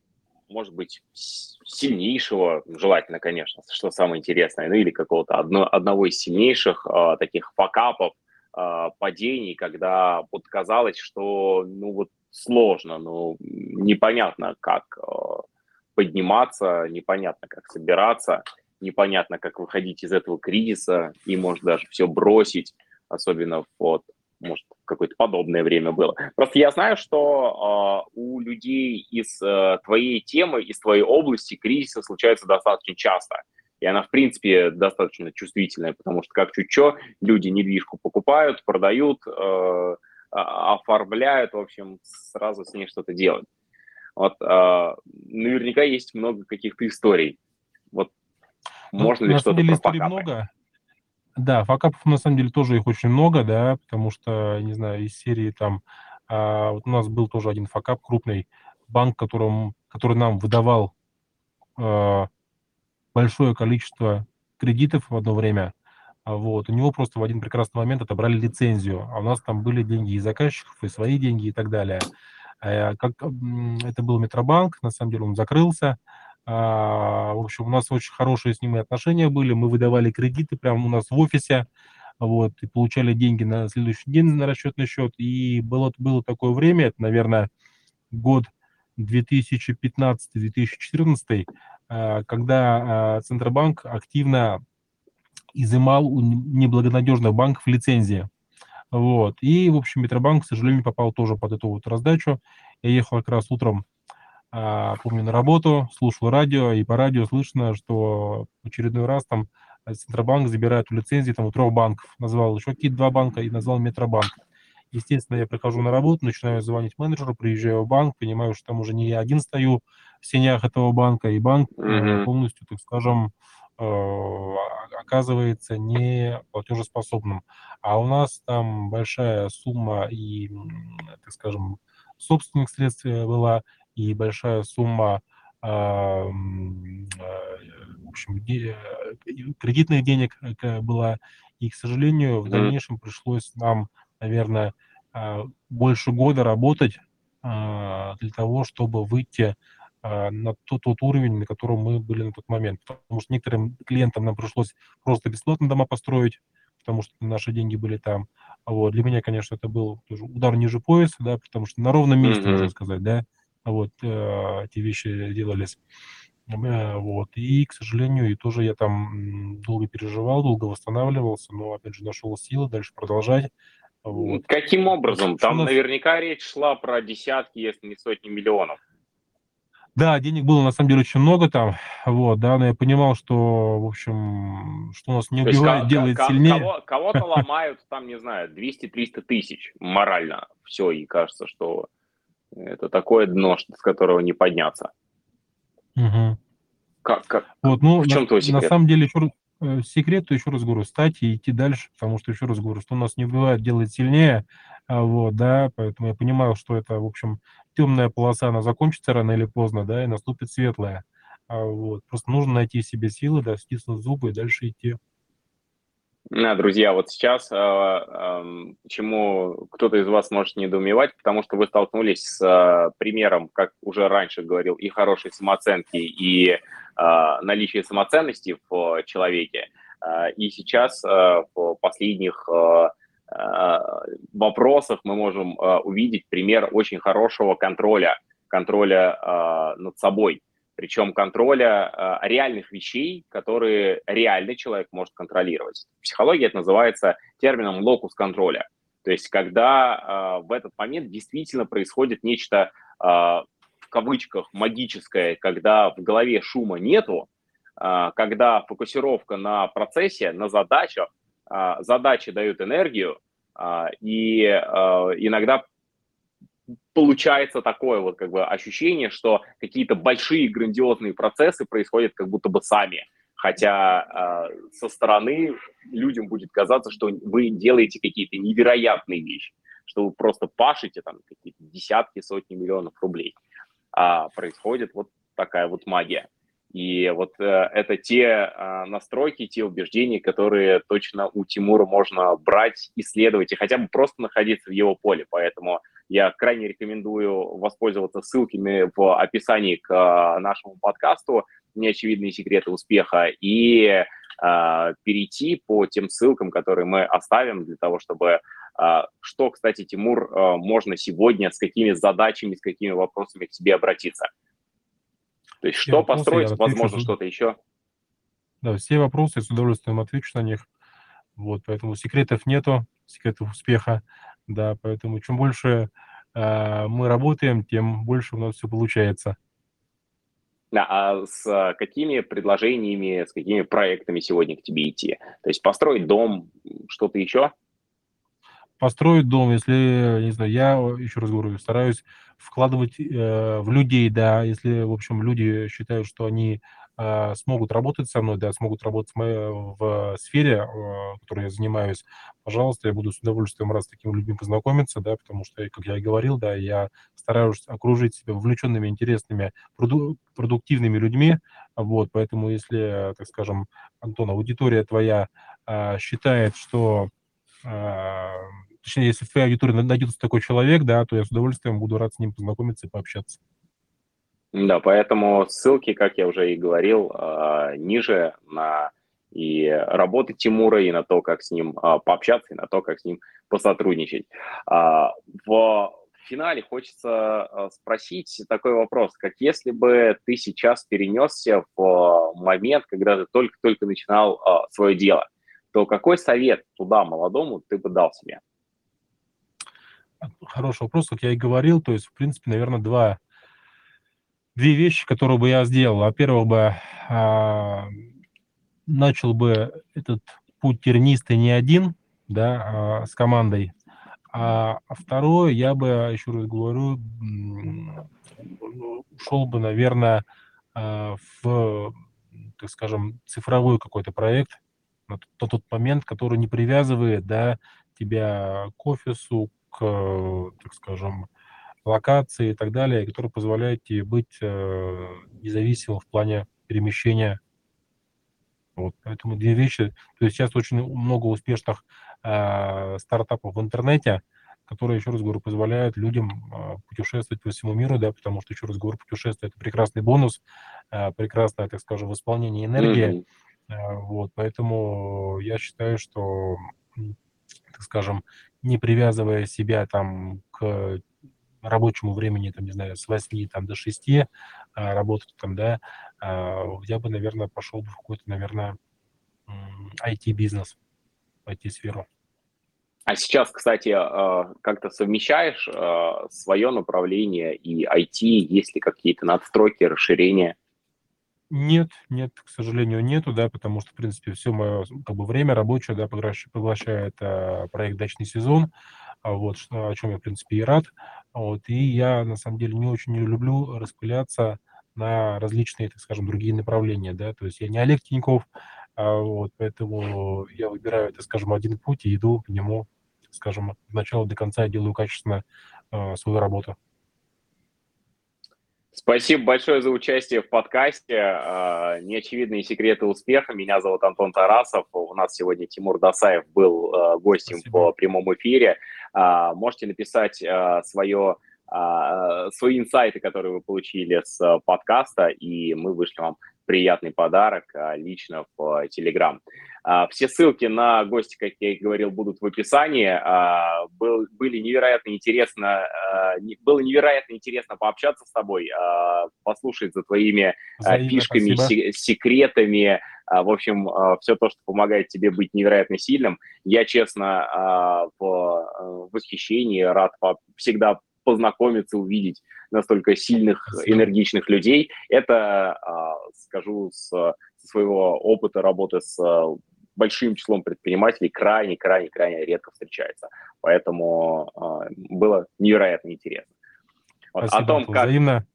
может быть, сильнейшего, желательно, конечно, что самое интересное, ну или какого-то одно, одного из сильнейших э, таких факапов, э, падений, когда вот казалось, что, ну вот, сложно, ну, непонятно, как э, подниматься, непонятно, как собираться, непонятно, как выходить из этого кризиса, и, может, даже все бросить, особенно вот, может, какое-то подобное время было. Просто я знаю, что э, у людей из э, твоей темы, из твоей области кризисы случаются достаточно часто. И она, в принципе, достаточно чувствительная, потому что как чуть что, люди недвижку покупают, продают, э, а, оформляют, в общем, сразу с ней что-то делают. Вот э, наверняка есть много каких-то историй. Вот ну, можно ли что-то историй много. Да, факапов на самом деле тоже их очень много, да, потому что, не знаю, из серии там, а, вот у нас был тоже один факап крупный, банк, которым, который нам выдавал а, большое количество кредитов в одно время, а вот, у него просто в один прекрасный момент отобрали лицензию, а у нас там были деньги и заказчиков, и свои деньги и так далее. А, как, это был Метробанк, на самом деле он закрылся, а, в общем, у нас очень хорошие с ними отношения были, мы выдавали кредиты прямо у нас в офисе, вот, и получали деньги на следующий день на расчетный счет, и было, было такое время, это, наверное, год 2015-2014, когда Центробанк активно изымал у неблагонадежных банков лицензии. Вот. И, в общем, Метробанк, к сожалению, попал тоже под эту вот раздачу. Я ехал как раз утром, а, помню, на работу, слушал радио, и по радио слышно, что в очередной раз там Центробанк забирает у лицензии там у трех банков. Назвал еще какие-то два банка и назвал Метробанк. Естественно, я прихожу на работу, начинаю звонить менеджеру, приезжаю в банк, понимаю, что там уже не я один стою в сенях этого банка, и банк mm-hmm. полностью, так скажем, Э, оказывается не платежеспособным. А у нас там большая сумма и, так скажем, собственных средств э, была, и большая сумма а, э, в общем, кредитных денег была. И, к сожалению, в дальнейшем пришлось нам, наверное, а, больше года работать а, для того, чтобы выйти а, на тот, тот уровень, на котором мы были на тот момент. Потому что некоторым клиентам нам пришлось просто бесплатно дома построить, потому что наши деньги были там. Вот. Для меня, конечно, это был удар ниже пояса, да, потому что на ровном месте, mm-hmm. можно сказать, да, вот э, эти вещи делались. Э, вот. И, к сожалению, и тоже я там долго переживал, долго восстанавливался, но, опять же, нашел силы дальше продолжать. Вот. Каким образом? Там нас... наверняка речь шла про десятки, если не сотни миллионов. Да, денег было на самом деле очень много там, вот, да, но я понимал, что, в общем, что у нас не убивает, делает сильнее. Кого, кого-то ломают, там, не знаю, 200-300 тысяч морально, все, и кажется, что это такое дно, с которого не подняться. Угу. Как, как, вот, ну, в чем на, твой секрет? На самом деле, еще, э, секрет, то еще раз говорю, стать и идти дальше, потому что, еще раз говорю, что у нас не убивает, делает сильнее, а, вот, да, поэтому я понимаю, что это, в общем, темная полоса, она закончится рано или поздно, да, и наступит светлая. А, вот. Просто нужно найти в себе силы, да, стиснуть зубы и дальше идти. Да, друзья, вот сейчас э, э, почему кто-то из вас может недоумевать, потому что вы столкнулись с э, примером, как уже раньше говорил, и хорошей самооценки, и э, наличия самоценности в человеке. И сейчас в последних вопросах мы можем увидеть пример очень хорошего контроля, контроля над собой. Причем контроля э, реальных вещей, которые реальный человек может контролировать. В психологии это называется термином локус контроля. То есть когда э, в этот момент действительно происходит нечто э, в кавычках магическое, когда в голове шума нету, э, когда фокусировка на процессе, на задачах, э, задачи дают энергию, э, и э, иногда получается такое вот как бы ощущение, что какие-то большие грандиозные процессы происходят как будто бы сами. Хотя э, со стороны людям будет казаться, что вы делаете какие-то невероятные вещи, что вы просто пашете там какие-то десятки, сотни миллионов рублей. А происходит вот такая вот магия. И вот э, это те э, настройки, те убеждения, которые точно у Тимура можно брать, исследовать и хотя бы просто находиться в его поле. Поэтому я крайне рекомендую воспользоваться ссылками в описании к э, нашему подкасту «Неочевидные секреты успеха» и э, перейти по тем ссылкам, которые мы оставим для того, чтобы э, что, кстати, Тимур, можно сегодня, с какими задачами, с какими вопросами к тебе обратиться – то есть что вопросы, построить, возможно, что-то еще. Да, все вопросы, я с удовольствием отвечу на них. Вот, поэтому секретов нету, секретов успеха, да, поэтому чем больше э, мы работаем, тем больше у нас все получается. Да, а с какими предложениями, с какими проектами сегодня к тебе идти? То есть построить дом, что-то еще? построить дом, если, не знаю, я, еще раз говорю, стараюсь вкладывать э, в людей, да, если, в общем, люди считают, что они э, смогут работать со мной, да, смогут работать в, моей, в сфере, э, которой я занимаюсь, пожалуйста, я буду с удовольствием рад с такими людьми познакомиться, да, потому что, как я и говорил, да, я стараюсь окружить себя увлеченными, интересными, проду продуктивными людьми, вот, поэтому если, так скажем, Антон, аудитория твоя э, считает, что точнее, если в твоей аудитории найдется такой человек, да, то я с удовольствием буду рад с ним познакомиться и пообщаться. Да, поэтому ссылки, как я уже и говорил, а, ниже на и работы Тимура, и на то, как с ним а, пообщаться, и на то, как с ним посотрудничать. А, в финале хочется спросить такой вопрос, как если бы ты сейчас перенесся в момент, когда ты только-только начинал свое дело, то какой совет туда молодому ты бы дал себе? Хороший вопрос, как я и говорил, то есть, в принципе, наверное, два, две вещи, которые бы я сделал. Во-первых, бы а, начал бы этот путь терниста не один, да, а, с командой, а, а второе, я бы, еще раз говорю, ушел бы, наверное, а, в, так скажем, цифровой какой-то проект на тот, тот момент, который не привязывает, да, тебя к офису, к, так скажем, локации и так далее, которые позволяют тебе быть э, независимым в плане перемещения. Вот, поэтому две вещи. То есть сейчас очень много успешных э, стартапов в интернете, которые, еще раз говорю, позволяют людям э, путешествовать по всему миру, да, потому что, еще раз говорю, путешествие – это прекрасный бонус, э, прекрасное, так скажем, восполнение энергии. Mm-hmm. Э, вот, поэтому я считаю, что так скажем, не привязывая себя там к рабочему времени, там, не знаю, с 8 там, до 6 а, работать там, да, а, я бы, наверное, пошел бы в какой-то, наверное, IT-бизнес, IT-сферу. А сейчас, кстати, а, как-то совмещаешь свое направление и IT? Есть ли какие-то надстройки, расширения? Нет, нет, к сожалению, нету, да, потому что, в принципе, все мое как бы время рабочее, да, поглощает а, проект «Дачный сезон», вот, что, о чем я, в принципе, и рад. Вот, и я, на самом деле, не очень люблю распыляться на различные, так скажем, другие направления, да, то есть я не Олег Тиньков, а, вот, поэтому я выбираю, так скажем, один путь и иду по нему, скажем, от начала до конца, делаю качественно а, свою работу. Спасибо большое за участие в подкасте а, «Неочевидные секреты успеха». Меня зовут Антон Тарасов. У нас сегодня Тимур Дасаев был а, гостем Спасибо. в прямом эфире. А, можете написать свое свои инсайты, которые вы получили с подкаста, и мы вышли вам приятный подарок лично в Telegram. Все ссылки на гости, как я и говорил, будут в описании. Был, были невероятно интересно, было невероятно интересно пообщаться с тобой, послушать за твоими Взаимно, фишками, спасибо. секретами, в общем, все то, что помогает тебе быть невероятно сильным. Я, честно, в восхищении, рад всегда познакомиться, увидеть настолько сильных, энергичных людей. Это, а, скажу, с, своего опыта работы с большим числом предпринимателей крайне-крайне-крайне редко встречается. Поэтому а, было невероятно интересно. Вот, Спасибо, о том, как... Взаимно.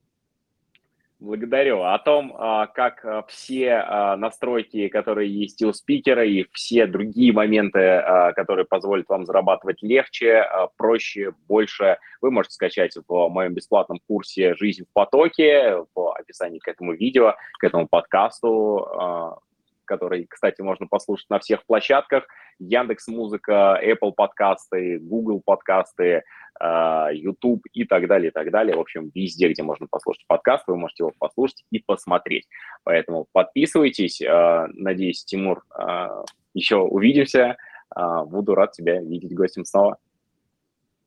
Благодарю. О том, а, как а, все настройки, которые есть у спикера, и все другие моменты, которые позволят вам зарабатывать легче, проще, больше, вы можете скачать в моем бесплатном курсе «Жизнь в потоке» в описании к этому видео, к этому подкасту, который, кстати, можно послушать на всех площадках. Яндекс Музыка, Apple подкасты, Google подкасты, а, YouTube и так далее, и так далее. В общем, везде, где можно послушать подкаст, вы можете его послушать и посмотреть. Поэтому подписывайтесь. А, надеюсь, Тимур, а, еще увидимся. Буду рад тебя видеть гостем снова.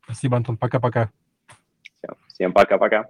Спасибо, Антон. Пока-пока. Всем пока-пока.